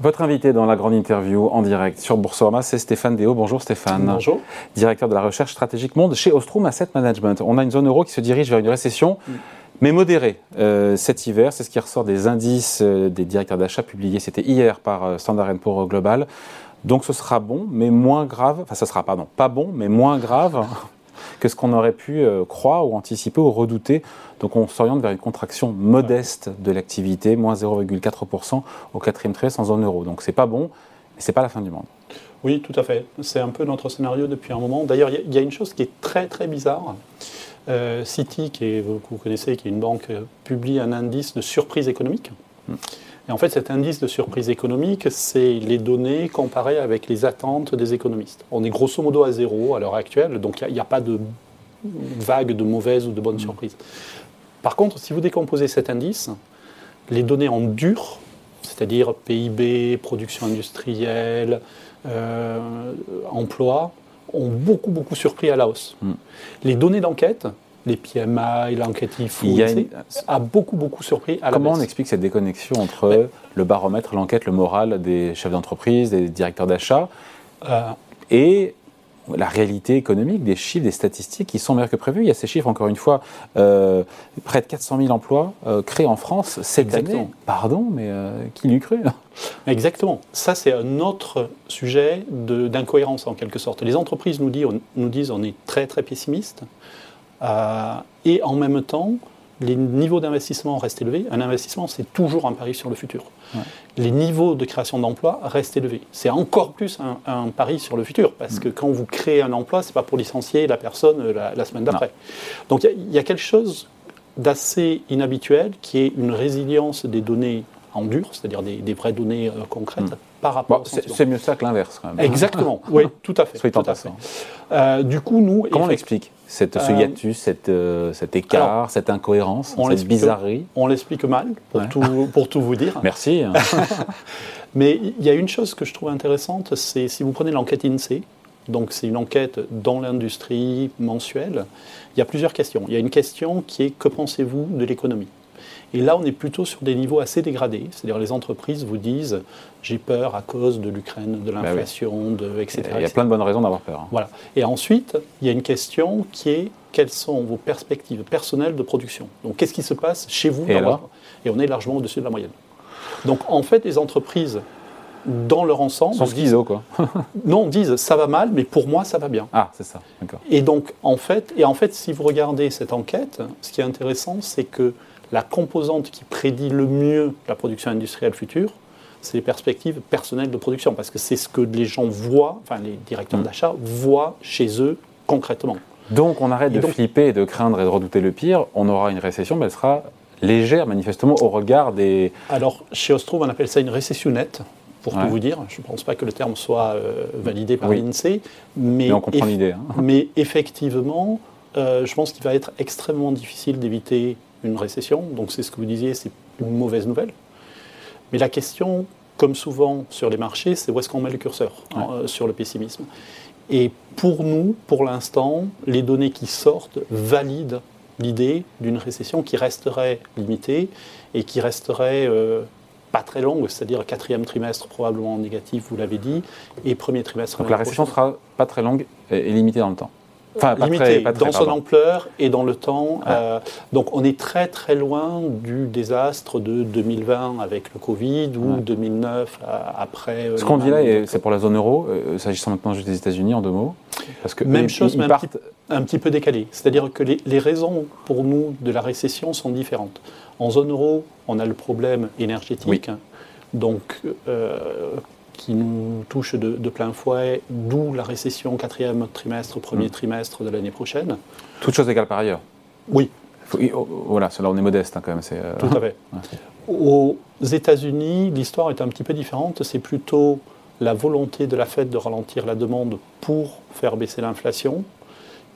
Votre invité dans la grande interview en direct sur Boursorama, c'est Stéphane Déo. Bonjour Stéphane. Bonjour. Directeur de la recherche stratégique monde chez Ostrom Asset Management. On a une zone euro qui se dirige vers une récession. Mm. Mais modérée euh, cet hiver, c'est ce qui ressort des indices euh, des directeurs d'achat publiés, c'était hier par euh, Standard Poor's Global. Donc ce sera bon, mais moins grave, enfin ce sera, pardon, pas bon, mais moins grave que ce qu'on aurait pu euh, croire ou anticiper ou redouter. Donc on s'oriente vers une contraction modeste de l'activité, moins 0,4% au quatrième trimestre en zone euro. Donc c'est pas bon, mais c'est pas la fin du monde. Oui, tout à fait. C'est un peu notre scénario depuis un moment. D'ailleurs, il y, a une chose qui est très très bizarre. Euh, Citi, qui vous connaissez, qui est une banque, euh, publie un indice de surprise économique. Hmm. Et en fait, cet indice de surprise économique, c'est les données comparées avec les attentes des économistes. On est grosso modo à zéro à l'heure actuelle, donc il n'y a, pas de vague de mauvaises ou de bonnes mmh. surprises. Par contre, si vous décomposez cet indice, les données en dur, c'est-à-dire PIB, production industrielle, euh, emploi, ont beaucoup, beaucoup surpris à la hausse. Mmh. Les données d'enquête, les PMI, l'enquête IFO, a, beaucoup, beaucoup surpris à Comment on explique cette déconnexion entre le baromètre, l'enquête, le moral des chefs d'entreprise, des directeurs d'achat euh, et la réalité économique, des chiffres, des statistiques qui sont meilleurs que prévu. Il y a ces chiffres, encore une fois, euh, près de 400 000 emplois euh, créés en France cette Exactement. année. Pardon, mais qui l'eût cru Exactement. Ça, c'est un autre sujet d'incohérence en quelque sorte. Les entreprises nous disent, on, nous disent on est très très pessimiste. Euh, et en même temps, les niveaux d'investissement restent élevés. Un investissement, c'est toujours un pari sur le futur. Les niveaux de création d'emplois restent élevés. C'est encore plus un, pari sur le futur, parce mm. que quand vous créez un emploi, ce n'est pas pour licencier la personne euh, la, semaine d'après. Donc il y, a quelque chose d'assez inhabituel, qui est une résilience des données en dur, c'est-à-dire des, vraies données euh, concrètes, mm. par rapport C'est mieux ça que l'inverse, quand même. Exactement, oui, tout à fait. Tout à fait. du coup, nous... Comment on l'explique? Cette, ce euh, hiatus, cette, euh, cet écart, cette incohérence, cette bizarrerie On l'explique mal, pour, tout, pour tout vous dire. Merci. Mais il y a une chose que je trouve intéressante, c'est si vous prenez l'enquête INSEE, donc c'est une enquête dans l'industrie mensuelle, il y a plusieurs questions. Il y a une question qui est que pensez-vous de l'économie? Et là, on est plutôt sur des niveaux assez dégradés. C'est-à-dire les entreprises vous disent j'ai peur à cause de l'Ukraine, de bah l'inflation, de, etc. Il y a plein de bonnes raisons d'avoir peur. Hein. Voilà. Et ensuite, il y a une question qui est quelles sont vos perspectives personnelles de production? Donc, qu'est-ce qui se passe chez vous Et, et on est largement au-dessus de la moyenne. Donc, en fait, les entreprises dans leur ensemble. Sans schizo, quoi. non, disent ça va mal, mais pour moi, ça va bien. Ah, c'est ça, d'accord. Et donc, en fait, et en fait, si vous regardez cette enquête, ce qui est intéressant, c'est que la composante qui prédit le mieux la production industrielle future, c'est les perspectives personnelles de production, parce que c'est ce que les gens voient, enfin les directeurs mm. d'achat voient chez eux concrètement. Donc on arrête de flipper, de craindre et de redouter le pire, on aura une récession, mais elle sera légère manifestement au regard des... Alors chez Ostrom, on appelle ça une récession nette, pour tout vous dire. Je ne pense pas que le terme soit euh, validé par l'INSEE. Mais, on comprend l'idée. Hein. Mais effectivement, euh, je pense qu'il va être extrêmement difficile d'éviter une récession. Donc c'est ce que vous disiez, c'est une mauvaise nouvelle. Mais la question, comme souvent sur les marchés, c'est où est-ce qu'on met le curseur hein, euh, sur le pessimisme. Et pour nous, pour l'instant, les données qui sortent valident l'idée d'une récession qui resterait limitée et qui resterait euh, pas très longue, c'est-à-dire quatrième trimestre probablement négatif, vous l'avez dit, et premier trimestre. Donc la récession sera pas très longue et limitée dans le temps enfin, limité dans son ampleur et dans le temps. Euh, donc on est très très loin du désastre de 2020 avec le Covid ou 2009 euh, après. Euh, Ce qu'on dit là, c'est pour la zone euro, s'agissant maintenant juste des États-Unis en deux mots. Parce que Même chose, mais un, petit, peu décalé. C'est-à-dire que les, raisons pour nous de la récession sont différentes. En zone euro, on a le problème énergétique. Donc, qui nous touche de, plein fouet, d'où la récession quatrième trimestre, premier mm. trimestre de l'année prochaine. Toute chose égale par ailleurs Oui. Oh, voilà, là on est modeste hein, quand même. Euh, Tout à fait. Aux États-Unis, l'histoire est un petit peu différente. C'est plutôt la volonté de la Fed de ralentir la demande pour faire baisser l'inflation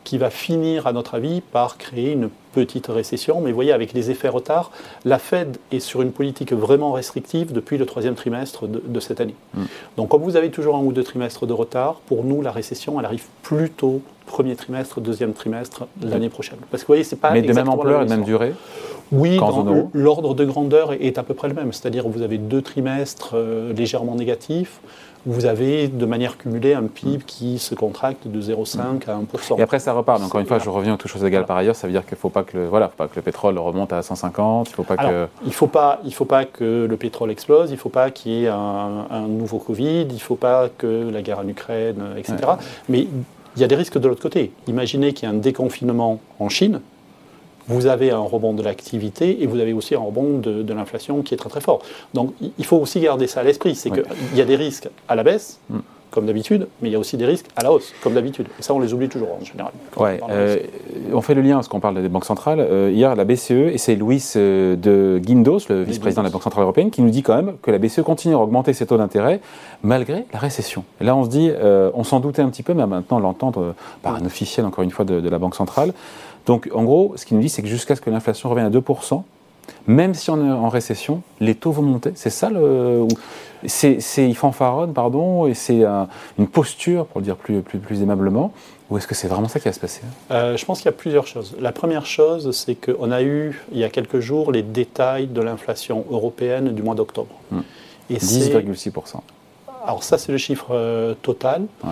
qui va finir, à notre avis, par créer une petite récession. Mais vous voyez, avec les effets retard, la Fed est sur une politique vraiment restrictive depuis le troisième trimestre de, cette année. Mm. Donc, comme vous avez toujours un ou deux trimestres de retard, pour nous, la récession, elle arrive plutôt premier trimestre, deuxième trimestre l'année prochaine. Parce que vous voyez, c'est pas Mais de même ampleur et de même durée Oui, l'ordre de grandeur est à peu près le même. C'est-à-dire que vous avez deux trimestres euh, légèrement négatifs, vous avez de manière cumulée un PIB qui se contracte de 0,5 à 1%. Et après, ça repart. Encore une fois, je reviens aux toutes choses égales par ailleurs. Ça veut dire qu'il ne faut pas que le, voilà, faut pas que le pétrole remonte à 150. Il ne faut pas que. Il faut, pas- il faut pas que le pétrole explose, il ne faut pas qu'il y ait un, un nouveau Covid, il ne faut pas que la guerre en Ukraine, etc. Mais il y a des risques de l'autre côté. Imaginez qu'il y a un déconfinement en Chine, vous avez un rebond de l'activité et vous avez aussi un rebond de, de l'inflation qui est très très fort. Donc il- faut aussi garder ça à l'esprit, c'est Oui. qu'il y a des risques à la baisse, Mm. comme d'habitude, mais il y a aussi des risques à la hausse, comme d'habitude. Et ça, on les oublie toujours en général. Ouais, on euh, on fait le lien parce qu'on parle des banques centrales. Euh, hier, la BCE, et c'est Luis euh, de Guindos, le vice-président de la. Banque Centrale Européenne, qui nous dit quand même que la BCE continue à augmenter ses taux d'intérêt malgré la récession. Et là, on se dit, euh, on s'en doutait un petit peu, mais maintenant l'entendre par un officiel, encore une fois, de, de la Banque Centrale. Donc, en gros, ce qu'il nous dit, c'est que jusqu'à ce que l'inflation revienne à 2%, même si on est en récession, les taux vont monter. C'est ça le. C'est, c'est, il fanfaronne, pardon, et c'est un- une posture, pour le dire plus, plus, plus aimablement, ou est-ce que c'est vraiment ça qui va se passer? Euh, je pense qu'il y a plusieurs choses. La première chose, c'est qu'on a eu, il y a quelques jours, les détails de l'inflation européenne du mois d'octobre. Hmm. Et c'est- 10,6%. alors ça, c'est le chiffre euh, total. Ouais.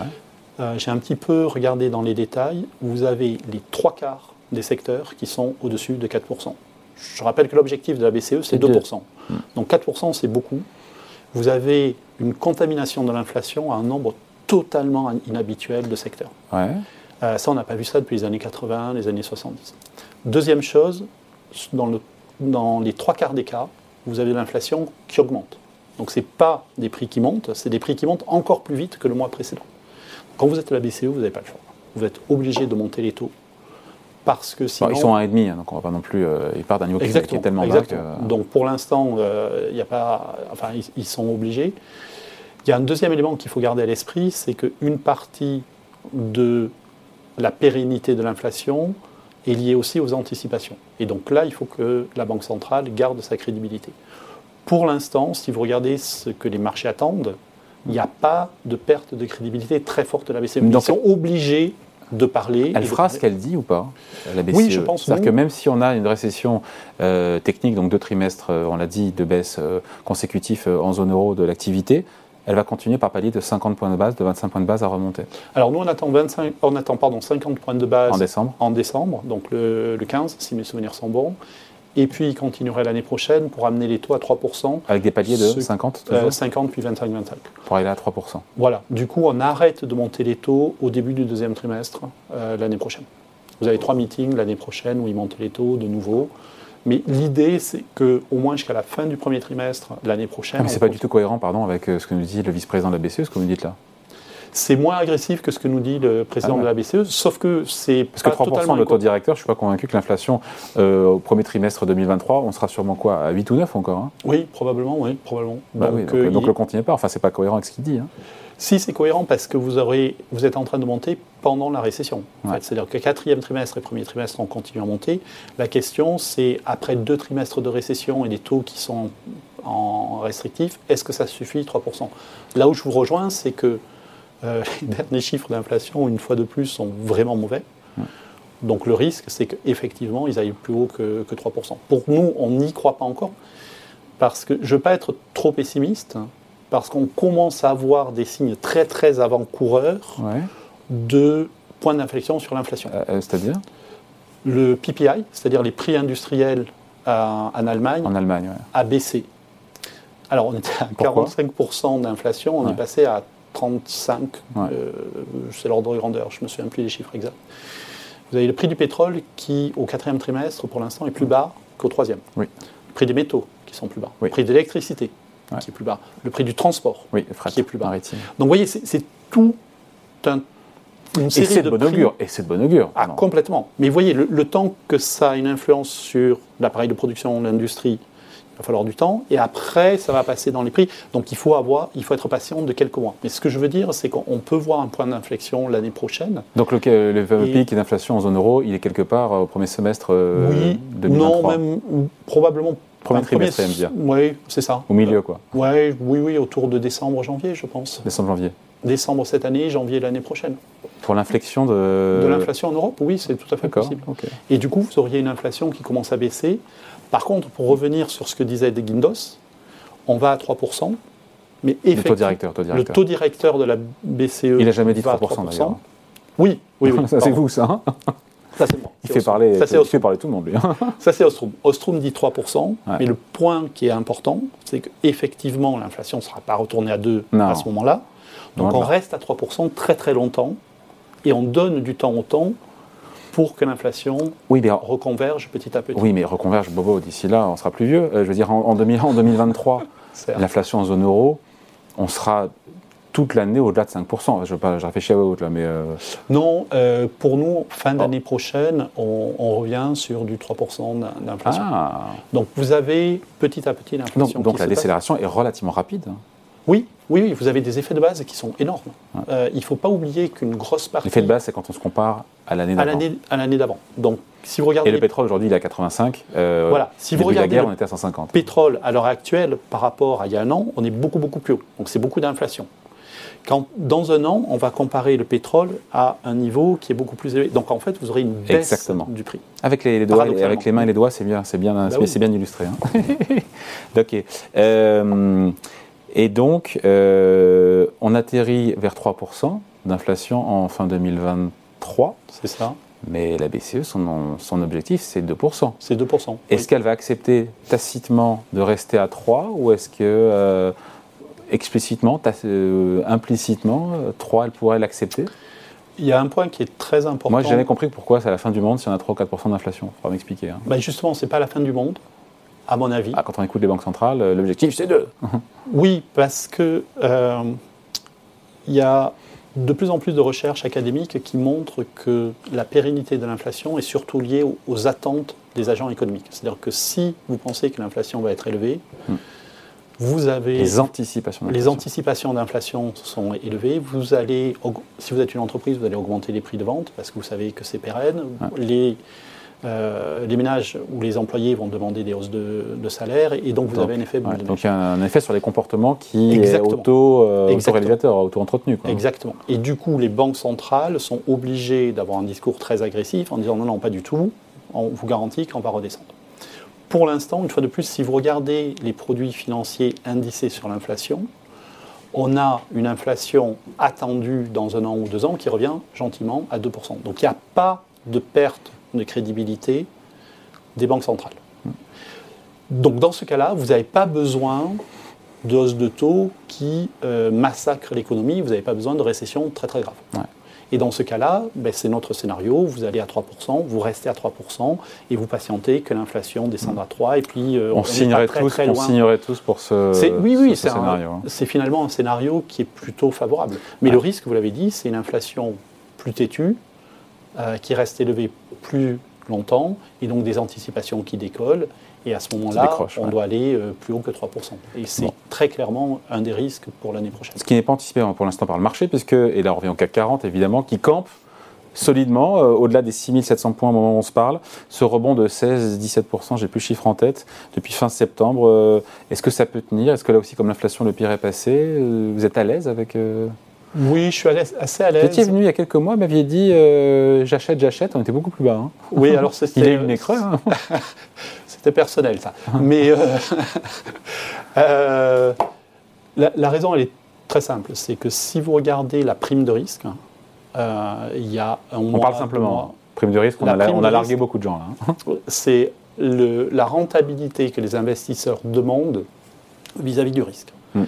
Euh, J'ai un petit peu regardé dans les détails. Vous avez les trois quarts des secteurs qui sont au-dessus de 4%. Je rappelle que l'objectif de la BCE, c'est C'est deux. 2%. Hmm. Donc 4%, c'est beaucoup. Vous avez une contamination de l'inflation à un nombre totalement inhabituel de secteurs. Ouais. Euh, ça, on n'a pas vu ça depuis les années 80, les années 70. Deuxième chose, dans, le- dans les trois quarts des cas, vous avez l'inflation qui augmente. Donc ce n'est pas des prix qui montent, c'est des prix qui montent encore plus vite que le mois précédent. Quand vous êtes à la BCE, vous n'avez pas le choix. Vous êtes obligé de monter les taux. Parce que Bon, sinon... ils sont à 1,5, hein, donc on va pas non plus. euh, ils partent d'un niveau qui- est tellement bas que. Donc pour l'instant, euh, il y a pas, enfin, ils, ils sont obligés. Il y a un deuxième élément qu'il faut garder à l'esprit, c'est qu'une partie de la pérennité de l'inflation est liée aussi aux anticipations. Et donc là, il faut que la Banque centrale garde sa crédibilité. Pour l'instant, si vous regardez ce que les marchés attendent, il n'y a pas de perte de crédibilité très forte de la BCE. Ils sont obligés de parler. Elle de- fera ce qu'elle dit ou pas, la BCE Oui, je pense, C'est-à-dire oui. que même si on a une récession euh, technique, donc deux trimestres, euh, on l'a dit, de baisse euh, consécutifs euh, en zone euro de l'activité, elle va continuer par palier de 50 points de base, de 25 points de base à remonter Alors nous, on attend, 25, on attend pardon, 50 points de base en décembre. en décembre, donc le, le 15, si mes souvenirs sont bons. Et puis, il continuerait l'année prochaine pour amener les taux à 3%, Avec des paliers de Ce- 50 euh, toujours, 50 puis 25-25. pour aller à 3%. Voilà. Du coup, on arrête de monter les taux au début du deuxième trimestre euh, l'année prochaine. Vous avez trois meetings l'année prochaine où ils montent les taux de nouveau. Mais l'idée, c'est qu'au moins jusqu'à la fin du premier trimestre l'année prochaine, Ah, mais c'est pas compte- du tout cohérent, pardon, avec euh, ce que nous dit le vice-président de la BCE, ce que vous dites là. C'est moins agressif que ce que nous dit le président Ah ouais. de la BCE, sauf que c'est Parce que pas 3% totalement de taux directeur, je suis pas convaincu que l'inflation euh, au premier trimestre 2023, on sera sûrement quoi À 8 ou 9 encore hein? Oui, probablement, oui, probablement. Bah oui, donc, euh, donc il- le est pas. Enfin, c'est pas cohérent avec ce qu'il dit. hein. Si c'est cohérent parce que vous, aurez, vous êtes en train de monter pendant la récession. en Ouais. fait. C'est-à-dire que quatrième trimestre et premier trimestre, on continue à monter. La question, c'est après deux trimestres de récession et des taux qui sont en restrictif, est-ce que ça suffit 3% Là où je vous rejoins, c'est que euh, les derniers chiffres d'inflation, une fois de plus, sont vraiment mauvais. Donc le risque, c'est qu'effectivement, ils aillent plus haut que, que 3%. Pour nous, on n'y croit pas encore. Parce que je ne veux pas être trop pessimiste, parce qu'on commence à avoir des signes très très avant-coureurs Ouais. de points d'inflexion sur l'inflation. Euh, euh, C'est-à-dire? Le PPI, c'est-à-dire les prix industriels à- en Allemagne, En Allemagne, ouais. a baissé. Alors on était à Pourquoi? 45% d'inflation, on Ouais. est passé à 35, Ouais. euh, c'est l'ordre de grandeur, je ne me souviens plus des chiffres exacts. Vous avez le prix du pétrole qui, au quatrième trimestre, pour l'instant, est plus bas qu'au troisième. Oui. Le prix des métaux qui sont plus bas. Oui. Le prix de l'électricité Ouais. qui est plus bas. Le prix du transport. Oui, fret Qui est plus bas. maritime. Donc vous voyez, c'est tout un, une Et série c'est de de bon augure. Et c'est de bon augure. Ah, complètement. Mais vous voyez, le, le temps que ça a une influence sur l'appareil de production, l'industrie, va falloir du temps. Et après, ça va passer dans les prix. Donc il faut, avoir, il faut être patient de quelques mois. Mais ce que je veux dire, c'est qu'on peut voir un point d'inflexion l'année prochaine. Donc le, le fameux Et- pic d'inflation en zone euro, il est quelque part euh, au premier semestre euh, oui, 2023. non, même probablement. Premier trimestre, ça aime bien. Oui, c'est ça. Au milieu, quoi. Ouais, oui, oui, autour de décembre, janvier, je pense. Décembre, janvier. décembre cette année, janvier l'année prochaine. Pour l'inflexion de... De l'inflation en Europe, oui, c'est tout à fait possible. Et du coup, vous auriez une inflation qui commence à baisser. Par contre, pour revenir sur ce que disait De Guindos, on va à 3%, mais Le taux effectivement, directeur, taux le taux directeur de la BCE. Il n'a jamais dit va à 3%, d'ailleurs. Oui, oui, oui. ça, c'est vous, ça. hein Ça, c'est moi. Il fait parler, Ça, c'est il Ostrom. fait parler tout le monde, lui. hein. Ça, c'est Ostrom. Ostrom dit 3%, Ouais. mais le point qui est important, c'est qu'effectivement, l'inflation ne sera pas retournée à 2 Non. à ce moment-là. Donc, Loin on reste à 3% très très longtemps et on donne du temps au temps pour que l'inflation Oui, mais, reconverge petit à petit. oui, mais reconverge, Bobo, d'ici là, on sera plus vieux. Euh, je veux dire, en, en 2000 en 2023, Certes. l'inflation en zone euro, on sera toute l'année au-delà de 5%. Je, veux pas, je réfléchis à haute là, mais euh, Non, euh, pour nous, fin Oh. d'année prochaine, on, on revient sur du 3% d'in- d'inflation. ah, Donc vous avez petit à petit l'inflation. donc, la passe. décélération est relativement rapide. hein. Oui, oui, vous avez des effets de base qui sont énormes. Euh, il ne faut pas oublier qu'une grosse partie L'effet de base, c'est quand on se compare à l'année d'avant. à l'année d'avant. Donc si vous regardez Et le pétrole aujourd'hui, il est à 85. Euh, Voilà, si vous de la regardez guerre, on était à 150. pétrole à l'heure actuelle par rapport à il y a un an, on est beaucoup beaucoup plus haut. Donc c'est beaucoup d'inflation. Quand dans un an, on va comparer le pétrole à un niveau qui est beaucoup plus élevé. Donc en fait, vous aurez une baisse Exactement. du prix. Avec les, les doigts, avec les mains et les doigts, c'est bien, c'est bien, oui. c'est bien illustré. hein. ok. Euh, et donc, euh, on atterrit vers 3% d'inflation en fin 2023, C'est ça? mais la BCE, son, son objectif, c'est 2%. C'est 2%. Est-ce qu'elle va accepter tacitement de rester à 3 ou est-ce que euh, explicitement, euh, implicitement, euh, 3, elle pourrait l'accepter? Il y a un point qui est très important. Moi, j'ai jamais compris pourquoi c'est à la fin du monde si on a 3 ou 4% d'inflation. Il faudra m'expliquer. hein. Bah, justement, c'est pas la fin du monde, à mon avis. Ah, quand on écoute les banques centrales, euh, l'objectif, c'est 2. Oui, parce que euh, il y a de plus en plus de recherches académiques qui montrent que la pérennité de l'inflation est surtout liée aux, aux attentes des agents économiques. C'est-à-dire que si vous pensez que l'inflation va être élevée, Hmm. vous avez Les anticipations. les d'inflation. anticipations d'inflation sont élevées. Vous allez, si vous êtes une entreprise, vous allez augmenter les prix de vente parce que vous savez que c'est pérenne. Les, euh, les ménages ou les employés vont demander des hausses de, de salaire et donc vous Donc, avez un effet boule Ouais, de donc neige. il y a un effet sur les comportements qui Exactement. est auto, euh, autoréalisateur, auto-entretenu. Exactement. Et du coup, les banques centrales sont obligées d'avoir un discours très agressif en disant non, non, pas du tout, on vous garantit qu'on va redescendre. Pour l'instant, une fois de plus, si vous regardez les produits financiers indicés sur l'inflation, on a une inflation attendue dans un an ou deux ans qui revient gentiment à 2%. Donc il n'y a pas de perte de crédibilité des banques centrales. Donc dans ce cas-là, vous n'avez pas besoin de hausse de taux qui euh, massacre l'économie, vous n'avez pas besoin de récession très très grave. Ouais. Et dans ce cas-là, ben, c'est notre scénario, vous allez à 3%, vous restez à 3% et vous patientez que l'inflation descende à 3 et puis euh, On, signerait très, tous, très on signerait tous pour ce, oui, oui, scénario. hein. c'est finalement un scénario qui est plutôt favorable. Mais le risque, vous l'avez dit, c'est une inflation plus têtue, euh, qui reste élevée plus longtemps, et donc des anticipations qui décollent. Et à ce moment-là, on ouais. doit aller euh, plus haut que 3%. Et c'est Bon. très clairement un des risques pour l'année prochaine. Ce qui n'est pas anticipé hein, pour l'instant par le marché, puisque, et là on revient au CAC 40 évidemment, qui campe solidement, euh, au-delà des 6700 points au moment où on se parle. Ce rebond de 16-17%, j'ai plus le chiffre en tête, depuis fin septembre, euh, est-ce que ça peut tenir? Est-ce que là aussi, comme l'inflation, le pire est passé? Euh, Vous êtes à l'aise avec... Oui, je suis à l'aise- assez à Vous étiez l'aise. venu il y a quelques mois, vous m'aviez dit euh, j'achète, j'achète, on était beaucoup plus bas. hein. Oui, alors c'était Il a eu le nez creux. hein. C'était personnel, ça. Mais euh, euh, la, la raison, elle est très simple. C'est que si vous regardez la prime de risque, euh, il y a un On mois, parle simplement. mois, Prime de risque, on La a, on largué risque. beaucoup de gens là. hein. c'est la rentabilité que les investisseurs demandent vis-à-vis du risque. Peu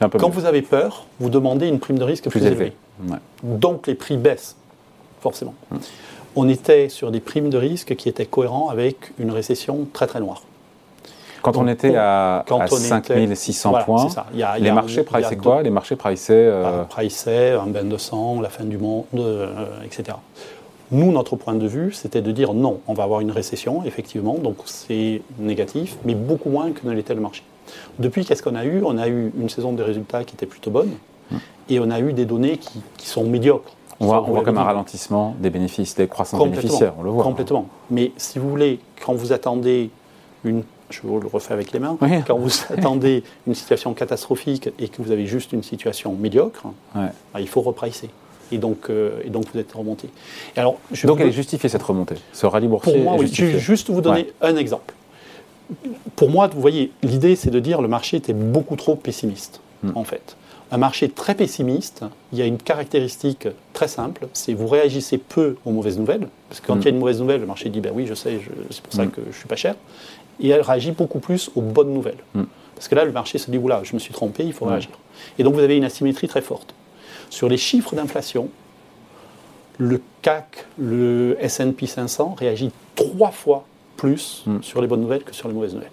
Quand mieux. vous avez peur, vous demandez une prime de risque plus, plus élevée. Ouais. Donc les prix baissent, forcément. Hmm. On était sur des primes de risque qui étaient cohérents avec une récession très très noire. Quand on était à, à on était- 5600 Voilà, points, c'est ça. Il y a- il y les a- marchés il y a quoi? Les marchés priceaient. euh, euh, priceait, un bain de sang, la fin du monde, euh, etc. Nous, notre point de vue, c'était de dire non, on va avoir une récession, effectivement, donc c'est négatif, mais beaucoup moins que ne l'était le marché. Depuis, qu'est-ce qu'on a eu? On a eu une saison de résultats qui était plutôt bonne, et on a eu des données qui, qui sont médiocres. on voit, on comme un ralentissement des bénéfices, des croissances bénéficiaires, on le voit. Complètement. Mais si vous voulez, quand vous attendez une, je vous le refais avec les mains, Oui. quand vous attendez une situation catastrophique et que vous avez juste une situation médiocre, Ouais. bah, il faut repricer. Et donc, euh, et donc vous êtes remonté. Et alors, je Donc peux- elle est justifiée cette remontée. Ce rallye boursier pour moi, oui. Je vais juste vous donner un exemple. Pour moi, vous voyez, l'idée, c'est de dire le marché était beaucoup trop pessimiste, Hmm. en fait. Un marché très pessimiste, il y a une caractéristique très simple, c'est vous réagissez peu aux mauvaises nouvelles, parce que quand Hmm. il y a une mauvaise nouvelle, le marché dit, ben oui, je sais, c'est pour ça Hmm. que je suis pas cher, et elle réagit beaucoup plus aux bonnes nouvelles. Hmm. Parce que là, le marché se dit, oula, je me suis trompé, il faut réagir. Et donc, vous avez une asymétrie très forte. Sur les chiffres d'inflation, le CAC, le S&P 500 réagit trois fois plus Hmm. sur les bonnes nouvelles que sur les mauvaises nouvelles.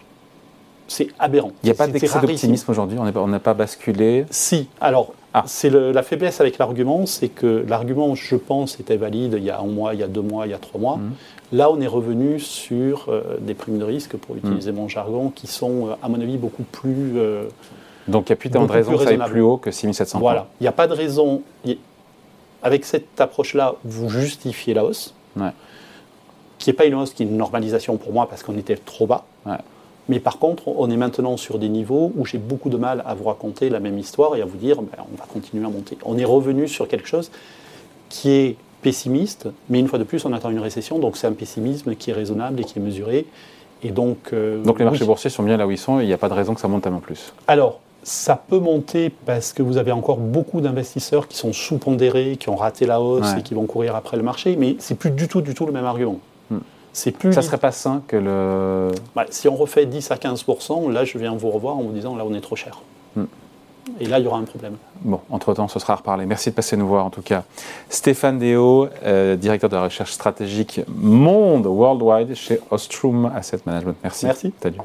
C'est aberrant. Il n'y a pas d'excès d'optimisme aujourd'hui, on n'a pas basculé. Si, alors, Ah. c'est la faiblesse avec l'argument, c'est que l'argument, je pense, était valide il y a un mois, il y a deux mois, il y a trois mois. Mhm. Là, on est revenu sur euh, des primes de risque, pour Hmm. utiliser mon jargon, qui sont, euh, à mon avis, beaucoup plus... euh, Donc il n'y a plus tant de plus que ça aille plus haut que 6700 Voilà, il n'y a pas de raison. Avec cette approche-là, vous justifiez la hausse, Ouais. Qui n'est pas une hausse, qui est une normalisation pour moi parce qu'on était trop bas. Ouais. Mais par contre, on est maintenant sur des niveaux où j'ai beaucoup de mal à vous raconter la même histoire et à vous dire, ben, on va continuer à monter. On est revenu sur quelque chose qui est pessimiste, mais une fois de plus, on attend une récession, donc c'est un pessimisme qui est raisonnable et qui est mesuré. Et donc, euh, Donc les marchés oui. boursiers sont bien là où ils sont et il n'y a pas de raison que ça monte tellement plus. Alors, ça peut monter parce que vous avez encore beaucoup d'investisseurs qui sont sous-pondérés, qui ont raté la hausse Ouais. et qui vont courir après le marché, mais c'est plus du tout, du tout le même argument. C'est plus. Ça serait pas sain que le. Ouais, si on refait 10 à 15% là, je viens vous revoir en vous disant là, on est trop cher. Hmm. Et là, il y aura un problème. Bon, entre-temps, ce sera à reparler. Merci de passer nous voir en tout cas. Stéphane Deo, euh, directeur de la recherche stratégique monde worldwide chez Ostrom Asset Management. Merci. Merci. Salut.